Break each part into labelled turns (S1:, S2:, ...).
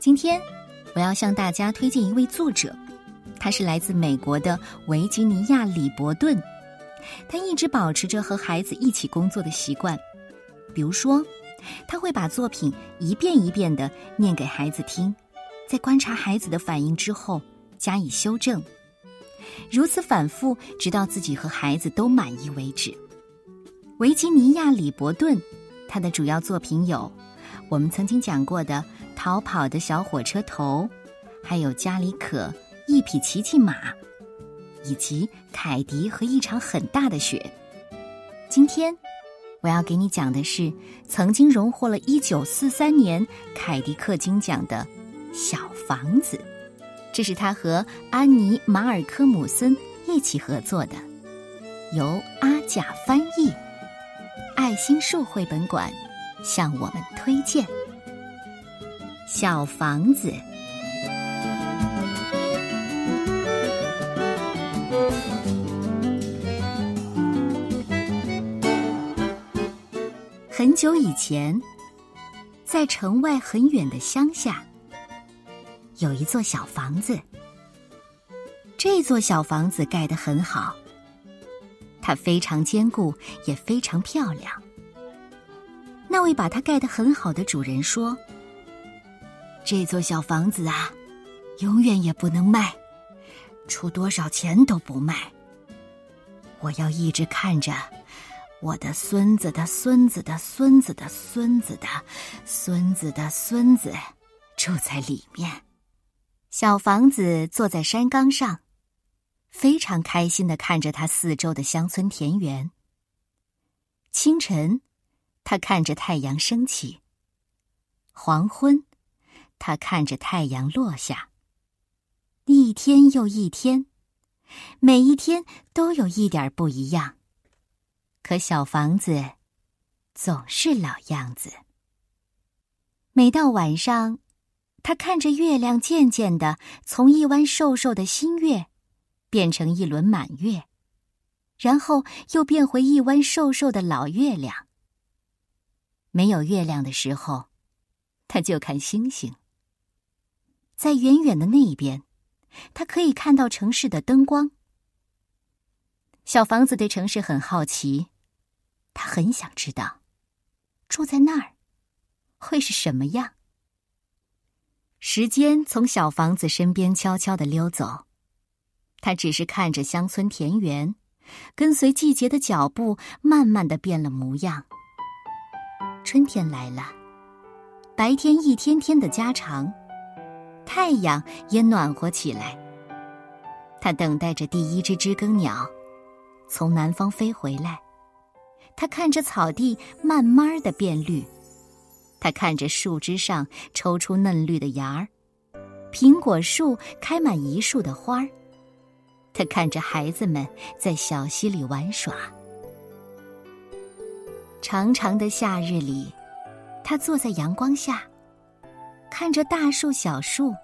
S1: 今天我要向大家推荐一位作者，他是来自美国的维吉尼亚·李伯顿。他一直保持着和孩子一起工作的习惯，比如说，他会把作品一遍一遍的念给孩子听，在观察孩子的反应之后加以修正，如此反复，直到自己和孩子都满意为止。维吉尼亚·李伯顿，他的主要作品有我们曾经讲过的《逃跑的小火车头》，还有《加里可一匹奇迹马》。以及凯迪和一场很大的雪。今天我要给你讲的是曾经荣获了一九四三年凯迪克金奖的《小房子》，这是他和安妮·马尔科姆森一起合作的，由阿甲翻译。爱心树绘本馆向我们推荐《小房子》。很久以前，在城外很远的乡下，有一座小房子。这座小房子盖得很好，它非常坚固，也非常漂亮。那位把它盖得很好的主人说：“这座小房子啊，永远也不能卖，出多少钱都不卖。我要一直看着。”我的孙子的孙子的孙子的孙子的孙子的孙子住在里面。小房子坐在山岗上，非常开心的看着他四周的乡村田园。清晨，他看着太阳升起；黄昏，他看着太阳落下。一天又一天，每一天都有一点不一样。可小房子总是老样子。每到晚上，他看着月亮渐渐的从一弯瘦瘦的新月变成一轮满月，然后又变回一弯瘦瘦的老月亮。没有月亮的时候，他就看星星。在远远的那一边，他可以看到城市的灯光。小房子对城市很好奇。他很想知道，住在那儿会是什么样。时间从小房子身边悄悄的溜走，他只是看着乡村田园，跟随季节的脚步，慢慢的变了模样。春天来了，白天一天天的加长，太阳也暖和起来。他等待着第一只知更鸟从南方飞回来。他看着草地慢慢的变绿，他看着树枝上抽出嫩绿的芽儿，苹果树开满一树的花儿。他看着孩子们在小溪里玩耍。长长的夏日里，他坐在阳光下，看着大树小树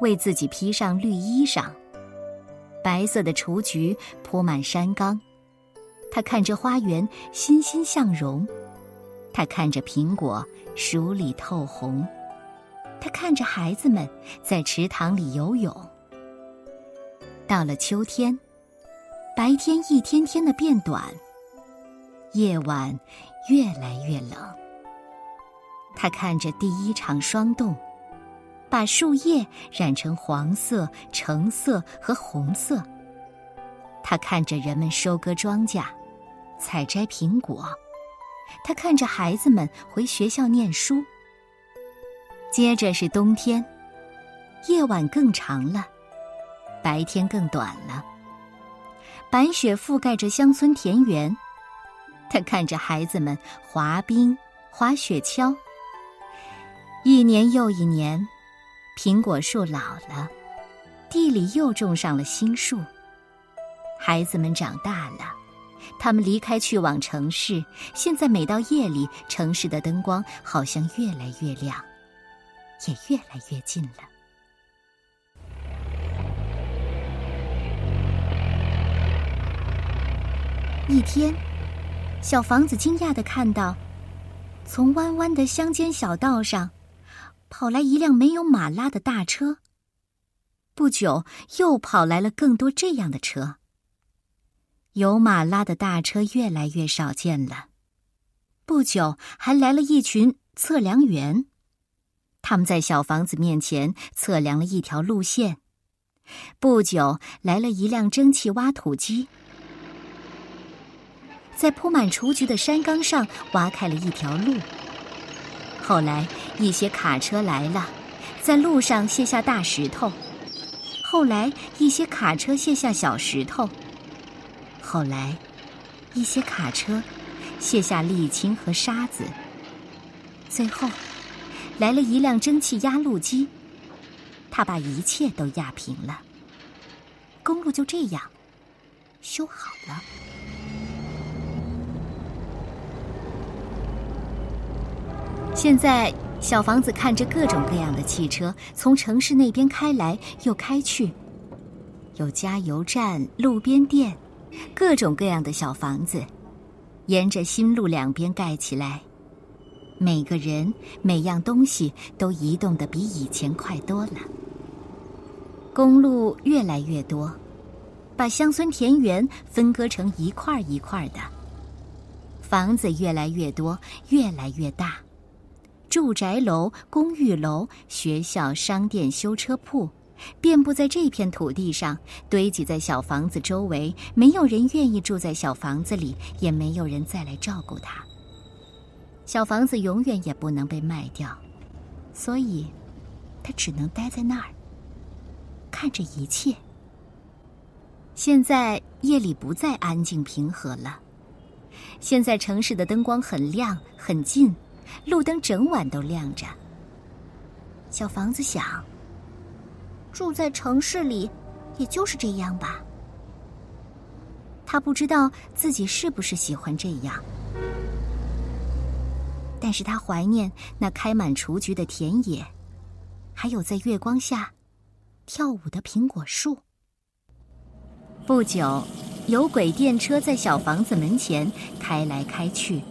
S1: 为自己披上绿衣裳，白色的雏菊铺满山岗。他看着花园欣欣向荣，他看着苹果熟里透红，他看着孩子们在池塘里游泳。到了秋天，白天一天天的变短，夜晚越来越冷。他看着第一场霜冻，把树叶染成黄色、橙色和红色。他看着人们收割庄稼。采摘苹果，他看着孩子们回学校念书。接着是冬天，夜晚更长了，白天更短了。白雪覆盖着乡村田园，他看着孩子们滑冰、滑雪橇。一年又一年，苹果树老了，地里又种上了新树。孩子们长大了。他们离开，去往城市。现在每到夜里，城市的灯光好像越来越亮，也越来越近了。一天，小房子惊讶的看到，从弯弯的乡间小道上，跑来一辆没有马拉的大车。不久，又跑来了更多这样的车。有马拉的大车越来越少见了。不久，还来了一群测量员，他们在小房子面前测量了一条路线。不久，来了一辆蒸汽挖土机，在铺满雏菊的山岗上挖开了一条路。后来，一些卡车来了，在路上卸下大石头。后来，一些卡车卸下小石头。后来，一些卡车卸下沥青和沙子。最后，来了一辆蒸汽压路机，它把一切都压平了。公路就这样修好了。现在。小房子看着各种各样的汽车从城市那边开来又开去，有加油站、路边店，各种各样的小房子，沿着新路两边盖起来。每个人、每样东西都移动的比以前快多了。公路越来越多，把乡村田园分割成一块一块的。房子越来越多，越来越大。住宅楼、公寓楼、学校、商店、修车铺，遍布在这片土地上，堆积在小房子周围。没有人愿意住在小房子里，也没有人再来照顾它。小房子永远也不能被卖掉，所以，它只能待在那儿，看着一切。现在夜里不再安静平和了，现在城市的灯光很亮，很近。路灯整晚都亮着。小房子想：住在城市里，也就是这样吧。他不知道自己是不是喜欢这样，但是他怀念那开满雏菊的田野，还有在月光下跳舞的苹果树。不久，有轨电车在小房子门前开来开去。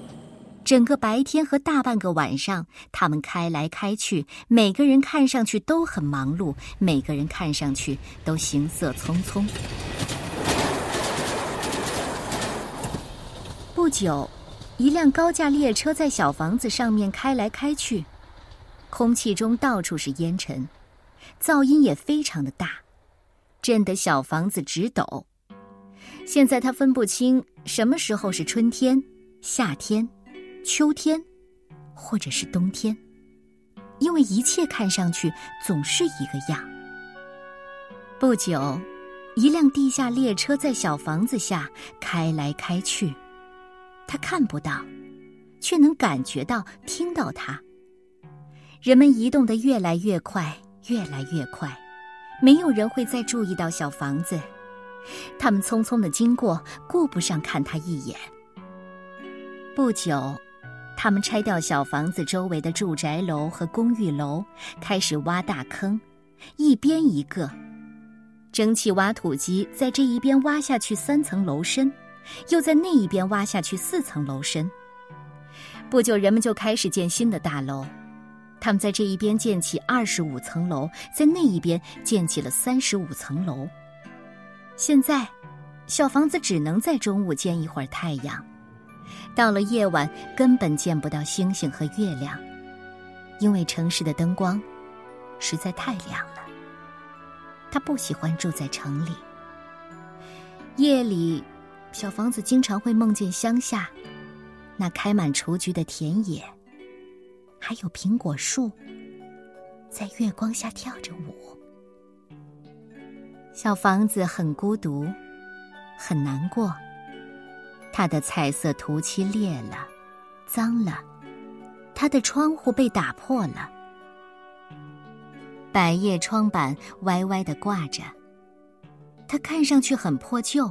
S1: 整个白天和大半个晚上，他们开来开去，每个人看上去都很忙碌，每个人看上去都行色匆匆。不久，一辆高架列车在小房子上面开来开去，空气中到处是烟尘，噪音也非常的大，震得小房子直抖。现在他分不清什么时候是春天、夏天。秋天，或者是冬天，因为一切看上去总是一个样。不久，一辆地下列车在小房子下开来开去，他看不到，却能感觉到、听到它。人们移动的越来越快，越来越快，没有人会再注意到小房子。他们匆匆的经过，顾不上看他一眼。不久。他们拆掉小房子周围的住宅楼和公寓楼，开始挖大坑，一边一个。蒸汽挖土机在这一边挖下去三层楼深，又在那一边挖下去四层楼深。不久，人们就开始建新的大楼。他们在这一边建起二十五层楼，在那一边建起了三十五层楼。现在，小房子只能在中午见一会儿太阳。到了夜晚，根本见不到星星和月亮，因为城市的灯光实在太亮了。他不喜欢住在城里。夜里，小房子经常会梦见乡下那开满雏菊的田野，还有苹果树在月光下跳着舞。小房子很孤独，很难过。他的彩色涂漆裂了，脏了，他的窗户被打破了，百叶窗板歪歪的挂着，它看上去很破旧。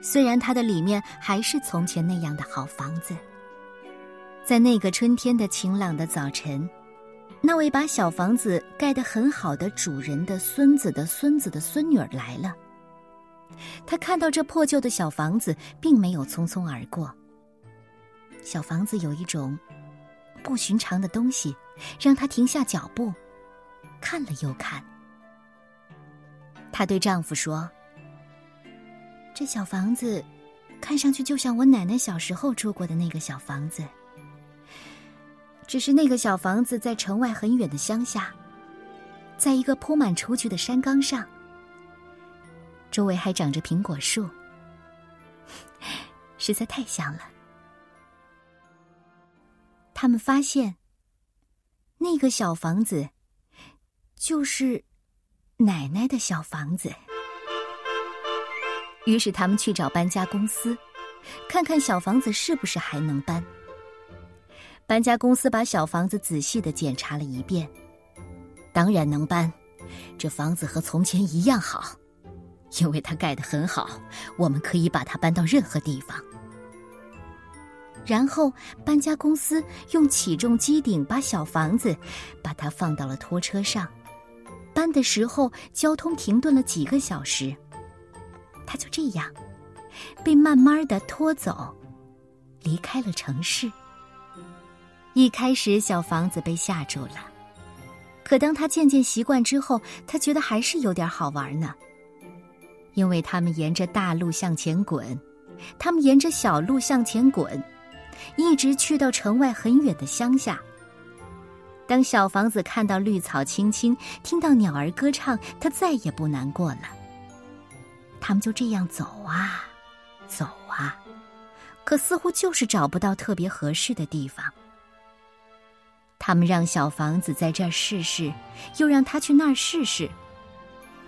S1: 虽然它的里面还是从前那样的好房子。在那个春天的晴朗的早晨，那位把小房子盖得很好的主人的孙子的孙子的孙女儿来了。他看到这破旧的小房子，并没有匆匆而过。小房子有一种不寻常的东西，让她停下脚步，看了又看。她对丈夫说：“这小房子，看上去就像我奶奶小时候住过的那个小房子。只是那个小房子在城外很远的乡下，在一个铺满雏菊的山岗上，周围还长着苹果树，实在太像了。”他们发现，那个小房子就是奶奶的小房子。于是他们去找搬家公司，看看小房子是不是还能搬。搬家公司把小房子仔细的检查了一遍，当然能搬。这房子和从前一样好，因为它盖得很好，我们可以把它搬到任何地方。然后，搬家公司用起重机顶把小房子，把它放到了拖车上。搬的时候，交通停顿了几个小时。他就这样，被慢慢的拖走，离开了城市。一开始，小房子被吓住了，可当他渐渐习惯之后，他觉得还是有点好玩呢。因为他们沿着大路向前滚，他们沿着小路向前滚。一直去到城外很远的乡下。当小房子看到绿草青青，听到鸟儿歌唱，它再也不难过了。他们就这样走啊，走啊，可似乎就是找不到特别合适的地方。他们让小房子在这儿试试，又让他去那儿试试。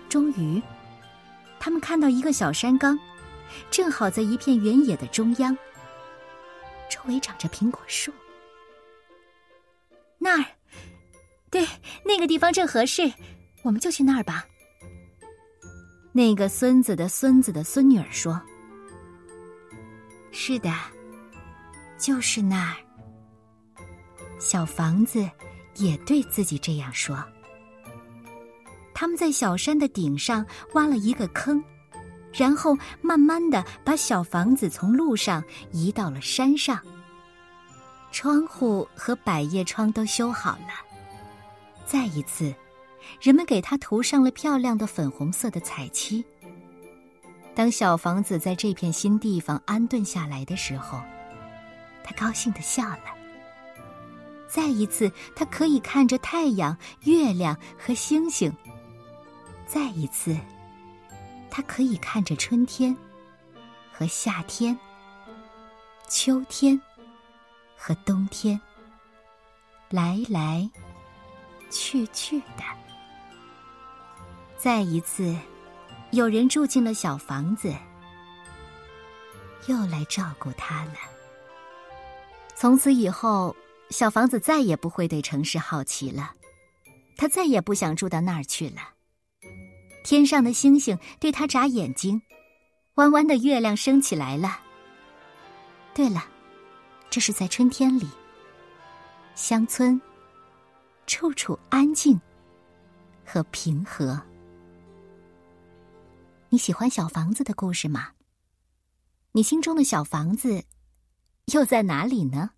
S1: 终于，他们看到一个小山岗，正好在一片原野的中央。周围长着苹果树，那儿，对，那个地方正合适，我们就去那儿吧。那个孙子的孙子的孙女儿说：“是的，就是那儿。”小房子也对自己这样说。他们在小山的顶上挖了一个坑。然后慢慢的把小房子从路上移到了山上。窗户和百叶窗都修好了。再一次，人们给它涂上了漂亮的粉红色的彩漆。当小房子在这片新地方安顿下来的时候，他高兴的笑了。再一次，他可以看着太阳、月亮和星星。再一次。他可以看着春天，和夏天，秋天，和冬天，来来去去的。再一次，有人住进了小房子，又来照顾他了。从此以后，小房子再也不会对城市好奇了，他再也不想住到那儿去了。天上的星星对他眨眼睛，弯弯的月亮升起来了。对了，这是在春天里。乡村处处安静和平和。你喜欢小房子的故事吗？你心中的小房子又在哪里呢？